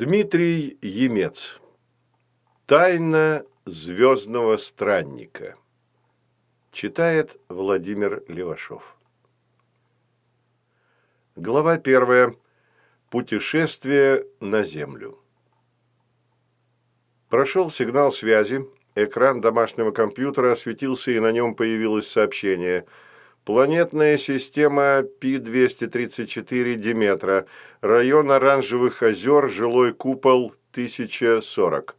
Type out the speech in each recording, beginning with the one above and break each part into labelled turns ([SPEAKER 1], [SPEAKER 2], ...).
[SPEAKER 1] Дмитрий Емец. Тайна звездного странника. Читает Владимир Левашов. Глава первая. Путешествие на Землю. Прошел сигнал связи, экран домашнего компьютера осветился и на нем появилось сообщение – Планетная система Пи-234 Диметра. Район Оранжевых озер, жилой купол 1040.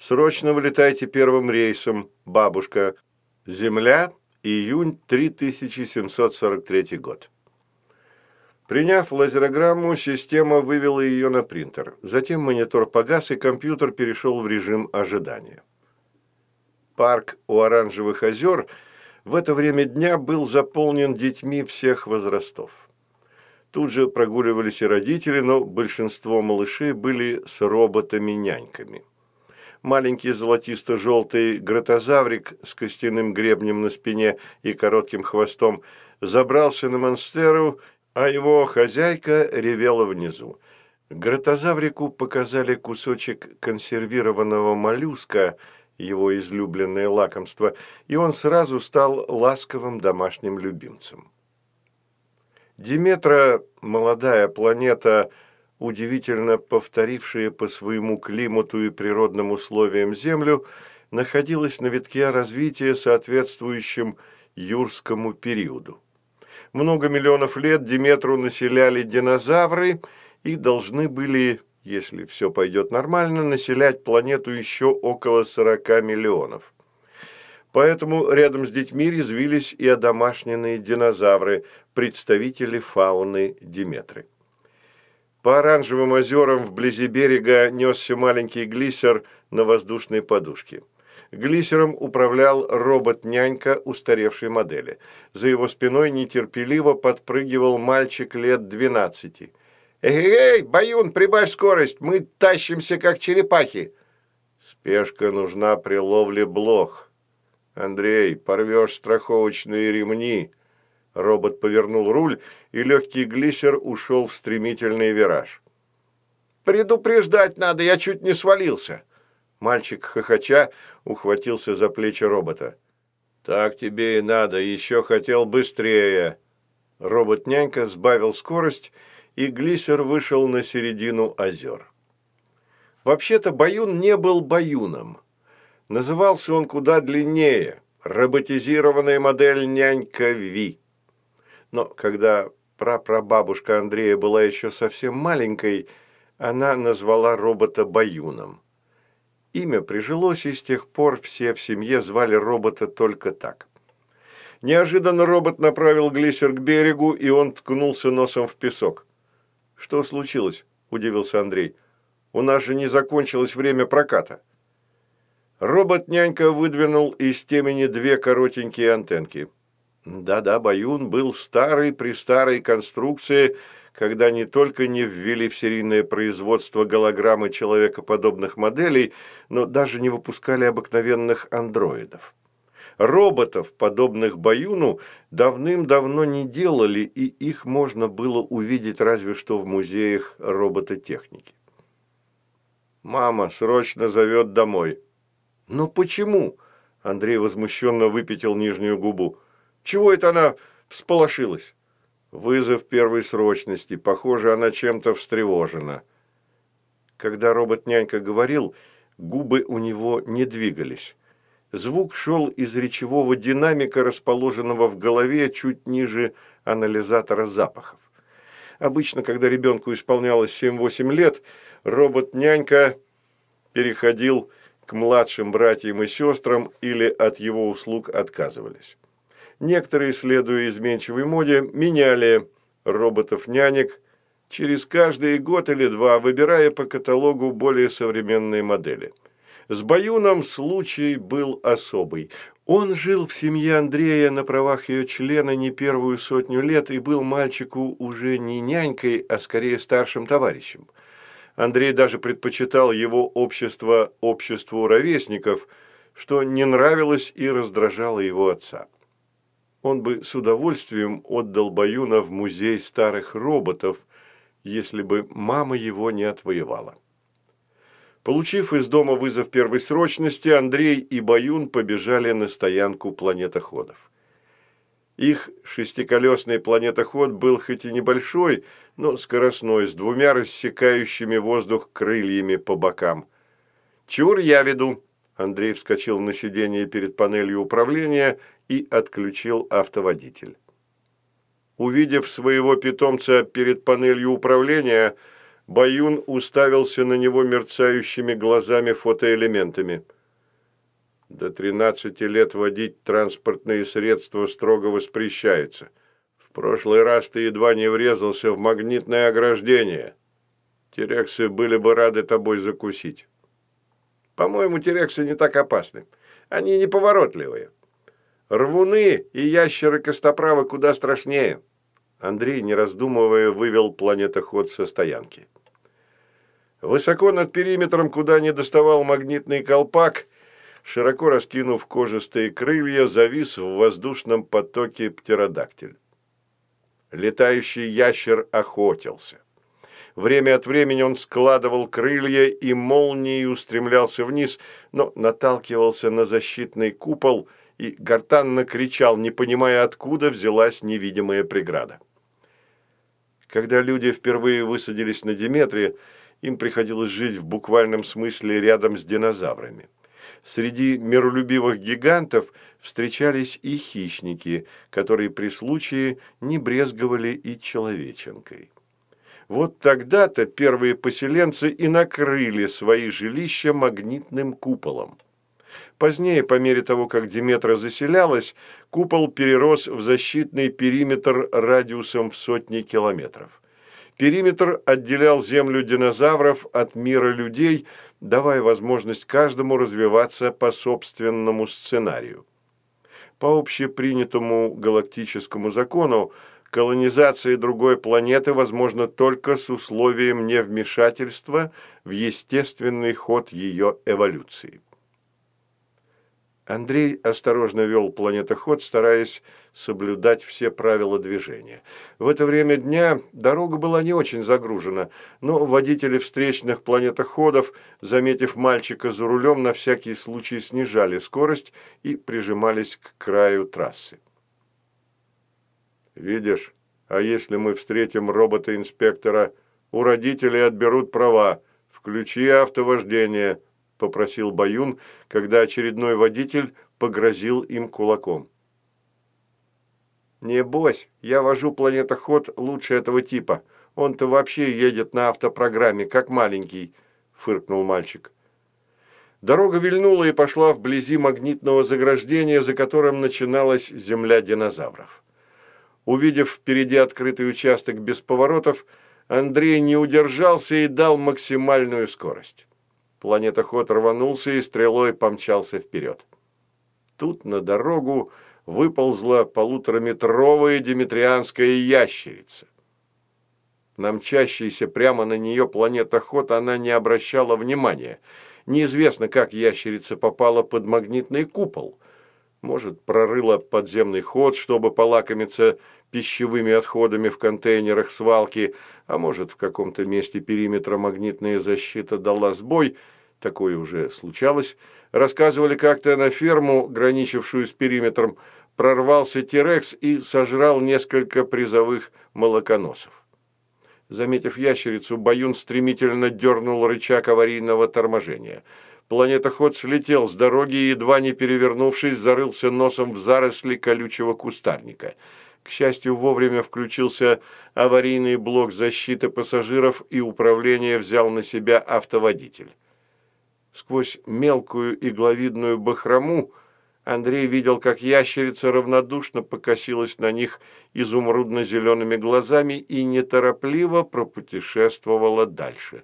[SPEAKER 1] Срочно вылетайте первым рейсом. Бабушка. Земля. Июнь 3743 год. Приняв лазерограмму, система вывела ее на принтер. Затем монитор погас, и компьютер перешел в режим ожидания. Парк у Оранжевых озер – в это время дня был заполнен детьми всех возрастов. Тут же прогуливались и родители, но большинство малышей были с роботами-няньками. Маленький золотисто-желтый гратозаврик с костяным гребнем на спине и коротким хвостом забрался на монстеру, а его хозяйка ревела внизу. Гратозаврику показали кусочек консервированного моллюска – его излюбленное лакомство, и он сразу стал ласковым домашним любимцем. Диметра, молодая планета, удивительно повторившая по своему климату и природным условиям Землю, находилась на витке развития, соответствующем юрскому периоду. Много миллионов лет Диметру населяли динозавры и должны были если все пойдет нормально, населять планету еще около 40 миллионов. Поэтому рядом с детьми резвились и одомашненные динозавры, представители фауны Диметры. По оранжевым озерам вблизи берега несся маленький глиссер на воздушной подушке. Глиссером управлял робот-нянька устаревшей модели. За его спиной нетерпеливо подпрыгивал мальчик лет двенадцати – «Эй, Баюн, прибавь скорость, мы тащимся, как черепахи!» «Спешка нужна при ловле блох. Андрей, порвешь страховочные ремни!» Робот повернул руль, и легкий глиссер ушел в стремительный вираж.
[SPEAKER 2] «Предупреждать надо, я чуть не свалился!»
[SPEAKER 1] Мальчик, хохоча, ухватился за плечи робота. «Так тебе и надо, еще хотел быстрее!» Робот-нянька сбавил скорость глиссер вышел на середину озер. Вообще-то Баюн не был Баюном. Назывался он куда длиннее – роботизированная модель «Нянька Ви». Но когда прапрабабушка Андрея была еще совсем маленькой, она назвала робота Баюном. Имя прижилось, и с тех пор все в семье звали робота только так. Неожиданно робот направил глиссер к берегу, и он ткнулся носом в песок. «Что случилось?» – удивился Андрей. «У нас же не закончилось время проката». Робот-нянька выдвинул из темени две коротенькие антенки. Да-да, Баюн был старой при старой конструкции, когда не только не ввели в серийное производство голограммы человекоподобных моделей, но даже не выпускали обыкновенных андроидов. Роботов, подобных Баюну, давным-давно не делали, и их можно было увидеть разве что в музеях робототехники. «Мама срочно зовет домой». «Но почему?» – Андрей возмущенно выпятил нижнюю губу. «Чего это она всполошилась?» «Вызов первой срочности. Похоже, она чем-то встревожена». Когда робот-нянька говорил, губы у него не двигались. Звук шел из речевого динамика, расположенного в голове чуть ниже анализатора запахов. Обычно, когда ребенку исполнялось 7-8 лет, робот-нянька переходил к младшим братьям и сестрам или от его услуг отказывались. Некоторые, следуя изменчивой моде, меняли роботов-нянек через каждый год или два, выбирая по каталогу более современные модели – с Баюном случай был особый. Он жил в семье Андрея на правах ее члена не первую сотню лет и был мальчику уже не нянькой, а скорее старшим товарищем. Андрей даже предпочитал его общество обществу ровесников, что не нравилось и раздражало его отца. Он бы с удовольствием отдал Баюна в музей старых роботов, если бы мама его не отвоевала. Получив из дома вызов первой срочности, Андрей и Баюн побежали на стоянку планетоходов. Их шестиколесный планетоход был хоть и небольшой, но скоростной, с двумя рассекающими воздух крыльями по бокам. «Чур, я веду!» Андрей вскочил на сиденье перед панелью управления и отключил автоводитель. Увидев своего питомца перед панелью управления, Баюн уставился на него мерцающими глазами фотоэлементами. До 13 лет водить транспортные средства строго воспрещается. В прошлый раз ты едва не врезался в магнитное ограждение. Терексы были бы рады тобой закусить. По-моему, терексы не так опасны. Они неповоротливые. Рвуны и ящеры-костоправы куда страшнее. Андрей, не раздумывая, вывел планетоход со стоянки. Высоко над периметром, куда не доставал магнитный колпак, широко раскинув кожистые крылья, завис в воздушном потоке птеродактиль. Летающий ящер охотился. Время от времени он складывал крылья и молнией устремлялся вниз, но наталкивался на защитный купол и гортанно кричал, не понимая, откуда взялась невидимая преграда. Когда люди впервые высадились на Диметре, им приходилось жить в буквальном смысле рядом с динозаврами. Среди миролюбивых гигантов встречались и хищники, которые при случае не брезговали и человеченкой. Вот тогда-то первые поселенцы и накрыли свои жилища магнитным куполом. Позднее, по мере того, как Диметра заселялась, купол перерос в защитный периметр радиусом в сотни километров. Периметр отделял землю динозавров от мира людей, давая возможность каждому развиваться по собственному сценарию. По общепринятому галактическому закону, колонизация другой планеты возможна только с условием невмешательства в естественный ход ее эволюции. Андрей осторожно вел планетоход, стараясь соблюдать все правила движения. В это время дня дорога была не очень загружена, но водители встречных планетоходов, заметив мальчика за рулем, на всякий случай снижали скорость и прижимались к краю трассы. «Видишь, а если мы встретим робота-инспектора, у родителей отберут права, включи автовождение», – попросил Баюн, когда очередной водитель погрозил им кулаком. «Небось, я вожу планетоход лучше этого типа. Он-то вообще едет на автопрограмме, как маленький», – фыркнул мальчик. Дорога вильнула и пошла вблизи магнитного заграждения, за которым начиналась земля динозавров. Увидев впереди открытый участок без поворотов, Андрей не удержался и дал максимальную скорость. Планетоход рванулся и стрелой помчался вперед. Тут на дорогу выползла полутораметровая диметрианская ящерица. Намчащаяся прямо на нее планетоход она не обращала внимания. Неизвестно, как ящерица попала под магнитный купол. Может, прорыла подземный ход, чтобы полакомиться пищевыми отходами в контейнерах свалки, а может, в каком-то месте периметра магнитная защита дала сбой, такое уже случалось, рассказывали как-то на ферму, граничившую с периметром, прорвался Терекс и сожрал несколько призовых молоконосов. Заметив ящерицу, Баюн стремительно дернул рычаг аварийного торможения. Планетоход слетел с дороги и, едва не перевернувшись, зарылся носом в заросли колючего кустарника – к счастью, вовремя включился аварийный блок защиты пассажиров и управление взял на себя автоводитель. Сквозь мелкую игловидную бахрому Андрей видел, как ящерица равнодушно покосилась на них изумрудно-зелеными глазами и неторопливо пропутешествовала дальше.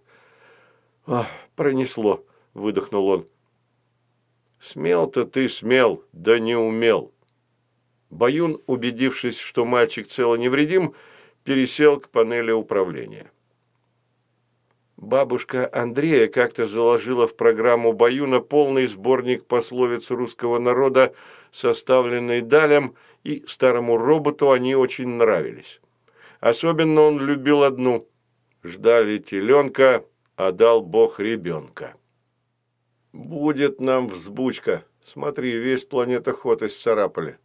[SPEAKER 1] «Ах, пронесло!» – выдохнул он. «Смел-то ты смел, да не умел!» Баюн, убедившись, что мальчик цел и невредим, пересел к панели управления. Бабушка Андрея как-то заложила в программу Баюна полный сборник пословиц русского народа, составленный Далем, и старому роботу они очень нравились. Особенно он любил одну «Ждали теленка, а дал Бог ребенка». «Будет нам взбучка. Смотри, весь планетоход исцарапали».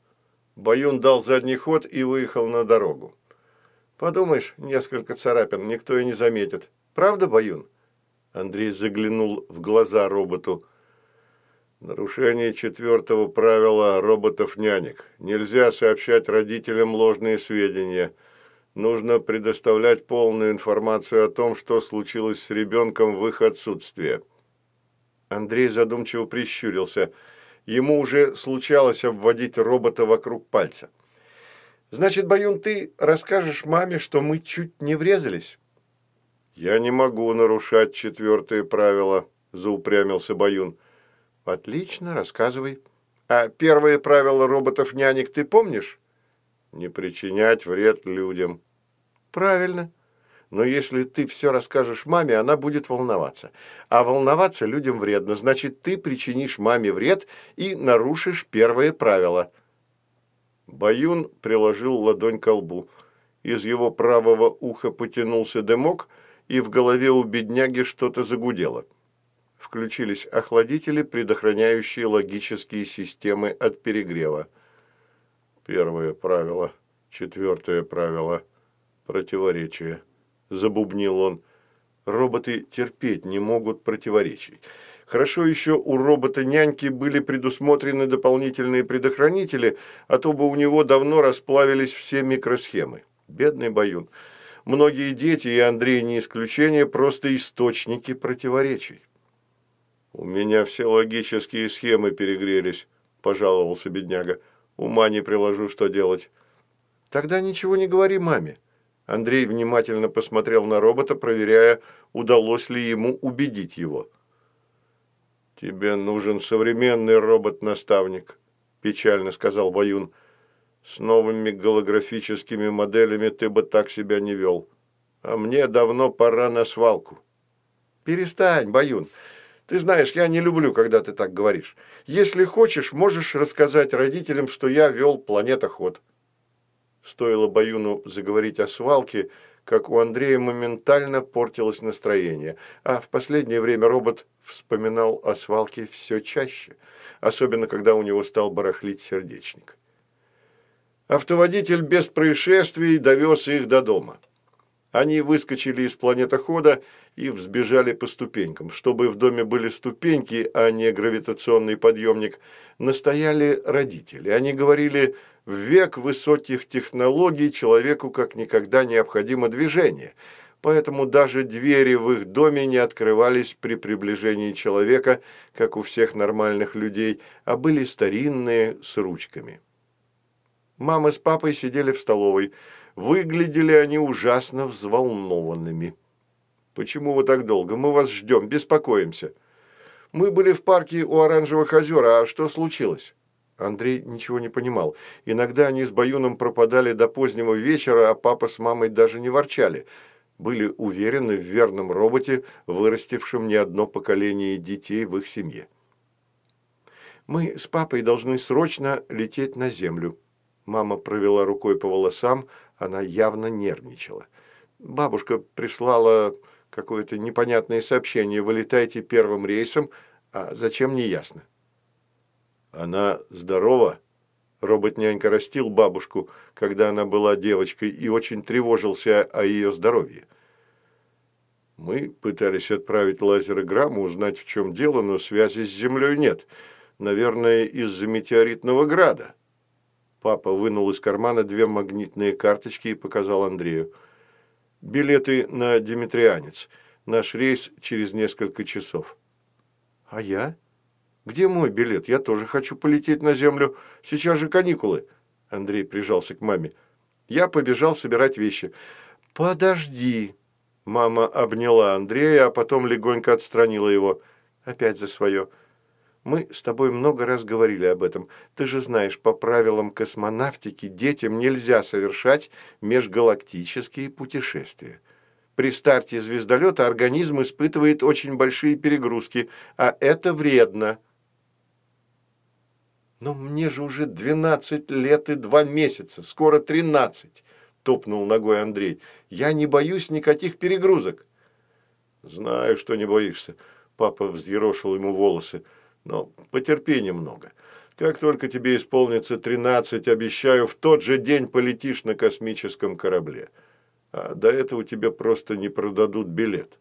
[SPEAKER 1] Баюн дал задний ход и выехал на дорогу. «Подумаешь, несколько царапин, никто и не заметит. Правда, Баюн?» Андрей заглянул в глаза роботу. Нарушение четвертого правила роботов-нянек. Нельзя сообщать родителям ложные сведения. Нужно предоставлять полную информацию о том, что случилось с ребенком в их отсутствие. Андрей задумчиво прищурился. Ему уже случалось обводить робота вокруг пальца. «Значит, Баюн, ты расскажешь маме, что мы чуть не врезались?» «Я не могу нарушать четвертое правило», – заупрямился Баюн. «Отлично, рассказывай. А первое правило роботов-нянек ты помнишь?» «Не причинять вред людям». «Правильно. Но если ты все расскажешь маме, она будет волноваться. А волноваться людям вредно, значит, ты причинишь маме вред и нарушишь первое правило». Баюн приложил ладонь к лбу. Из его правого уха потянулся дымок – и в голове у бедняги что-то загудело. Включились охладители, предохраняющие логические системы от перегрева. Первое правило, четвертое правило, противоречие. Забубнил он. Роботы терпеть не могут противоречий. Хорошо еще у робота-няньки были предусмотрены дополнительные предохранители, а то бы у него давно расплавились все микросхемы. Бедный Баюн. Многие дети, и Андрей не исключение, просто источники противоречий. «У меня все логические схемы перегрелись», – пожаловался бедняга. «Ума не приложу, что делать». «Тогда ничего не говори маме». Андрей внимательно посмотрел на робота, проверяя, удалось ли ему убедить его. «Тебе нужен современный робот-наставник», – печально сказал Баюн. С новыми голографическими моделями ты бы так себя не вел. А мне давно пора на свалку. Перестань, Баюн. Ты знаешь, я не люблю, когда ты так говоришь. Если хочешь, можешь рассказать родителям, что я вел планетоход. Стоило Баюну заговорить о свалке, как у Андрея моментально портилось настроение, а в последнее время робот вспоминал о свалке все чаще, особенно когда у него стал барахлить сердечник. Автоводитель без происшествий довез их до дома. Они выскочили из планетохода и взбежали по ступенькам. Чтобы в доме были ступеньки, а не гравитационный подъемник, настояли родители. Они говорили, в век высоких технологий человеку как никогда необходимо движение, поэтому даже двери в их доме не открывались при приближении человека, как у всех нормальных людей, а были старинные с ручками. Мама с папой сидели в столовой. Выглядели они ужасно взволнованными. «Почему вы так долго? Мы вас ждем, беспокоимся». «Мы были в парке у Оранжевых озер, а что случилось?» Андрей ничего не понимал. Иногда они с Баюном пропадали до позднего вечера, а папа с мамой даже не ворчали. Были уверены в верном роботе, вырастившем не одно поколение детей в их семье. «Мы с папой должны срочно лететь на Землю», Мама провела рукой по волосам, она явно нервничала. Бабушка прислала какое-то непонятное сообщение. Вылетайте первым рейсом, а зачем, не ясно. Она здорова? Робот-нянька растил бабушку, когда она была девочкой, и очень тревожился о ее здоровье. Мы пытались отправить лазерограмму, узнать, в чем дело, но связи с Землей нет. Наверное, из-за метеоритного града. Папа вынул из кармана две магнитные карточки и показал Андрею. «Билеты на Димитрианец. Наш рейс через несколько часов». «А я? Где мой билет? Я тоже хочу полететь на Землю. Сейчас же каникулы». Андрей прижался к маме. Я побежал собирать вещи. «Подожди». Мама обняла Андрея, а потом легонько отстранила его. Опять за свое. Мы с тобой много раз говорили об этом. Ты же знаешь, по правилам космонавтики детям нельзя совершать межгалактические путешествия. При старте звездолета организм испытывает очень большие перегрузки, а это вредно. «Но мне же уже 12 лет и 2 месяца, скоро 13», – топнул ногой Андрей. «Я не боюсь никаких перегрузок». «Знаю, что не боишься. Папа взъерошил ему волосы. «Но потерпи немного. Как только тебе исполнится тринадцать, обещаю, в тот же день полетишь на космическом корабле. А до этого тебе просто не продадут билет».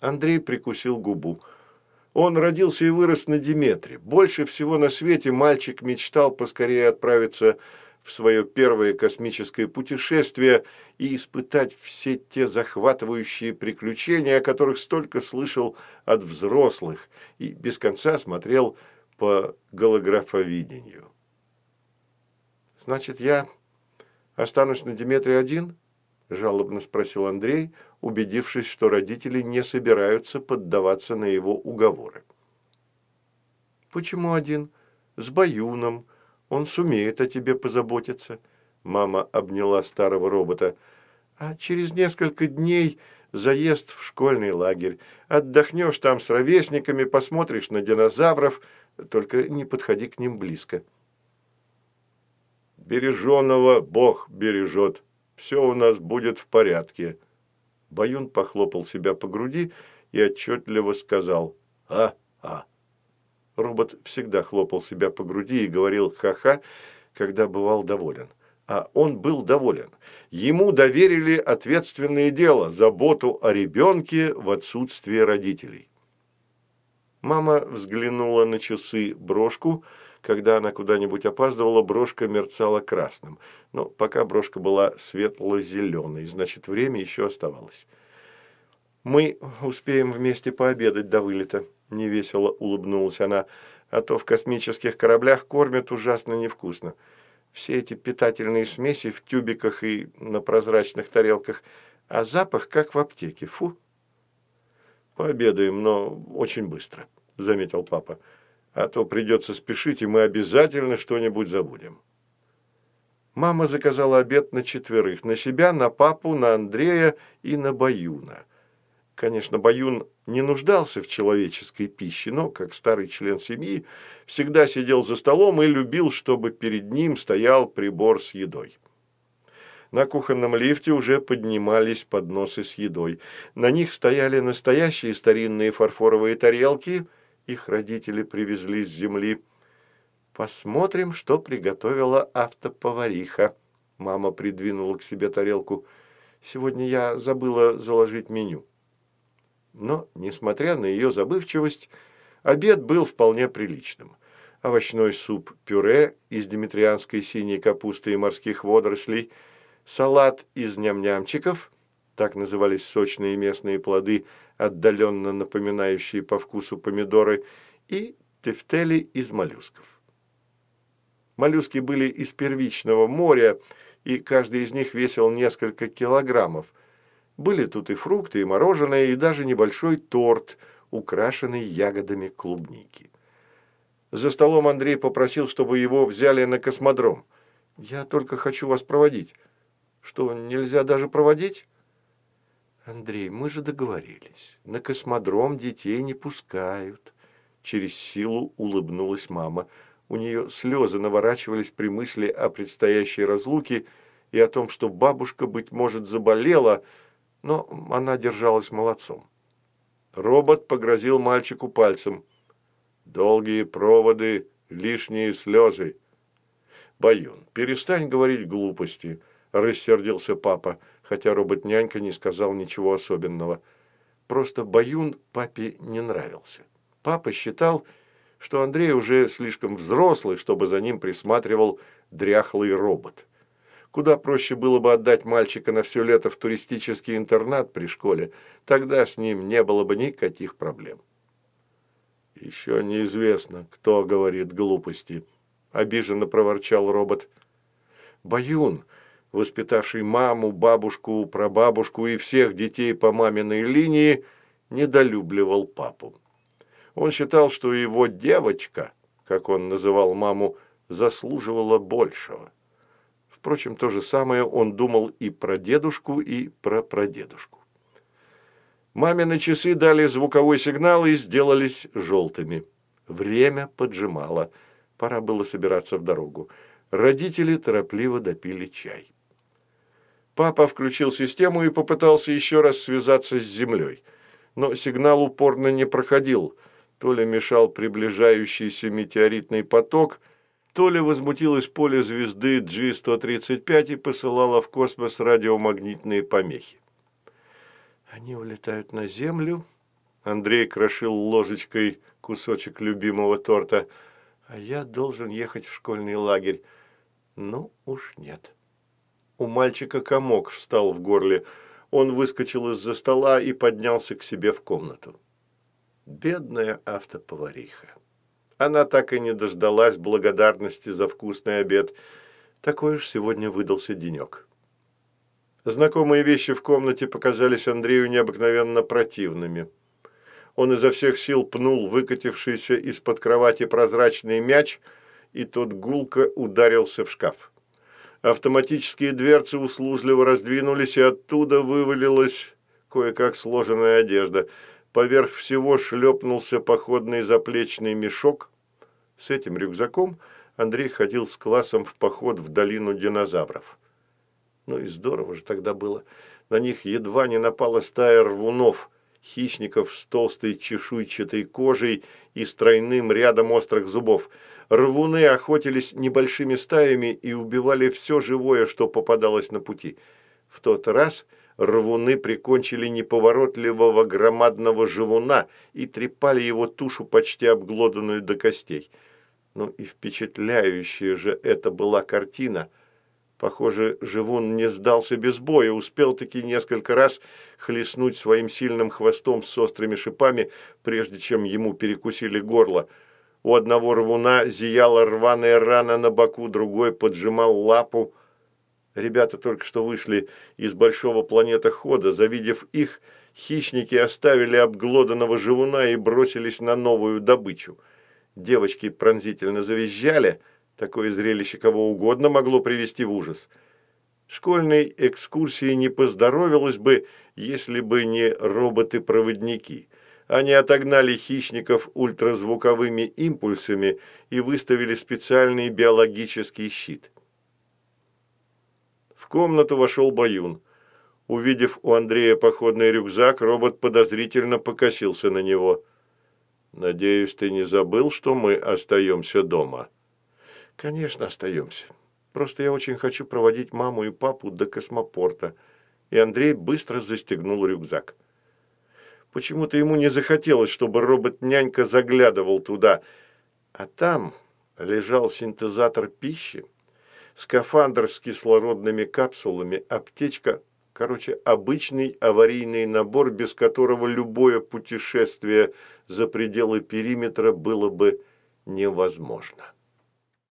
[SPEAKER 1] Андрей прикусил губу. Он родился и вырос на Диметре. Больше всего на свете мальчик мечтал поскорее отправиться в свое первое космическое путешествие и испытать все те захватывающие приключения, о которых столько слышал от взрослых, и без конца смотрел по голографовидению. «Значит, я останусь на Диметре один?» – жалобно спросил Андрей, убедившись, что родители не собираются поддаваться на его уговоры. «Почему один? С Баюном. Он сумеет о тебе позаботиться». Мама обняла старого робота. «А через несколько дней заезд в школьный лагерь. Отдохнешь там с ровесниками, посмотришь на динозавров, только не подходи к ним близко». «Береженого Бог бережет. Все у нас будет в порядке», Баюн похлопал себя по груди и отчетливо сказал «А-а». Робот всегда хлопал себя по груди и говорил «ха-ха», когда бывал доволен. А он был доволен. Ему доверили ответственное дело – заботу о ребенке в отсутствие родителей. Мама взглянула на часы брошку. Когда она куда-нибудь опаздывала, брошка мерцала красным. Но пока брошка была светло-зеленой, значит, время еще оставалось. «Мы успеем вместе пообедать до вылета», – невесело улыбнулась она, «а то в космических кораблях кормят ужасно невкусно. Все эти питательные смеси в тюбиках и на прозрачных тарелках, а запах как в аптеке. Фу!» «Пообедаем, но очень быстро», – заметил папа а то придется спешить, и мы обязательно что-нибудь забудем. Мама заказала обед на четверых, на себя, на папу, на Андрея и на Баюна. Конечно, Баюн не нуждался в человеческой пище, но, как старый член семьи, всегда сидел за столом и любил, чтобы перед ним стоял прибор с едой. На кухонном лифте уже поднимались подносы с едой. На них стояли настоящие старинные фарфоровые тарелки – их родители привезли с земли. Посмотрим, что приготовила автоповариха. Мама придвинула к себе тарелку. Сегодня я забыла заложить меню. Но, несмотря на ее забывчивость, обед был вполне приличным. Овощной суп-пюре из димитрианской синей капусты и морских водорослей, салат из ням-нямчиков, так назывались сочные местные плоды – отдаленно напоминающие по вкусу помидоры, и тефтели из моллюсков. Моллюски были из первичного моря, и каждый из них весил несколько килограммов. Были тут и фрукты, и мороженое, и даже небольшой торт, украшенный ягодами клубники. За столом Андрей попросил, чтобы его взяли на космодром. «Я только хочу вас проводить». «Что, нельзя даже проводить?» «Андрей, мы же договорились. На космодром детей не пускают». Через силу улыбнулась мама. У нее слезы наворачивались при мысли о предстоящей разлуке и о том, что бабушка, быть может, заболела, но она держалась молодцом. Робот погрозил мальчику пальцем. «Долгие проводы, лишние слезы». «Баюн, перестань говорить глупости», – рассердился папа хотя робот-нянька не сказал ничего особенного. Просто Баюн папе не нравился. Папа считал, что Андрей уже слишком взрослый, чтобы за ним присматривал дряхлый робот. Куда проще было бы отдать мальчика на все лето в туристический интернат при школе, тогда с ним не было бы никаких проблем. «Еще неизвестно, кто говорит глупости», – обиженно проворчал робот. «Баюн, воспитавший маму, бабушку, прабабушку и всех детей по маминой линии, недолюбливал папу. Он считал, что его девочка, как он называл маму, заслуживала большего. Впрочем, то же самое он думал и про дедушку, и про прадедушку. Мамины часы дали звуковой сигнал и сделались желтыми. Время поджимало. Пора было собираться в дорогу. Родители торопливо допили чай. Папа включил систему и попытался еще раз связаться с Землей. но сигнал упорно не проходил. То ли мешал приближающийся метеоритный поток, то ли возмутилось поле звезды G-135 и посылало в космос радиомагнитные помехи. Они улетают на Землю. Андрей крошил ложечкой кусочек любимого торта. А я должен ехать в школьный лагерь. Ну уж нет. У мальчика комок встал в горле. Он выскочил из-за стола и поднялся к себе в комнату. Бедная автоповариха. Она так и не дождалась благодарности за вкусный обед. Такой уж сегодня выдался денек. Знакомые вещи в комнате показались Андрею необыкновенно противными. Он изо всех сил пнул выкатившийся из-под кровати прозрачный мяч, и тот гулко ударился в шкаф. Автоматические дверцы услужливо раздвинулись, и оттуда вывалилась кое-как сложенная одежда. Поверх всего шлепнулся походный заплечный мешок. С этим рюкзаком Андрей ходил с классом в поход в долину динозавров. Ну и здорово же тогда было. На них едва не напала стая рвунов, хищников с толстой чешуйчатой кожей и с тройным рядом острых зубов – Рвуны охотились небольшими стаями и убивали все живое, что попадалось на пути. В тот раз рвуны прикончили неповоротливого громадного живуна и трепали его тушу, почти обглоданную до костей. Ну и впечатляющая же это была картина. Похоже, живун не сдался без боя, успел-таки несколько раз хлестнуть своим сильным хвостом с острыми шипами, прежде чем ему перекусили горло – у одного рвуна зияла рваная рана на боку, другой поджимал лапу. Ребята только что вышли из большого планетохода. Завидев их, хищники оставили обглоданного живуна и бросились на новую добычу. Девочки пронзительно завизжали. Такое зрелище кого угодно могло привести в ужас. Школьной экскурсии не поздоровилось бы, если бы не роботы-проводники – они отогнали хищников ультразвуковыми импульсами и выставили специальный биологический щит. В комнату вошел Баюн. Увидев у Андрея походный рюкзак, робот подозрительно покосился на него. «Надеюсь, ты не забыл, что мы остаемся дома?» «Конечно, остаемся. Просто я очень хочу проводить маму и папу до космопорта». И Андрей быстро застегнул рюкзак. Почему-то ему не захотелось, чтобы робот-нянька заглядывал туда. А там лежал синтезатор пищи, скафандр с кислородными капсулами, аптечка, короче, обычный аварийный набор, без которого любое путешествие за пределы периметра было бы невозможно.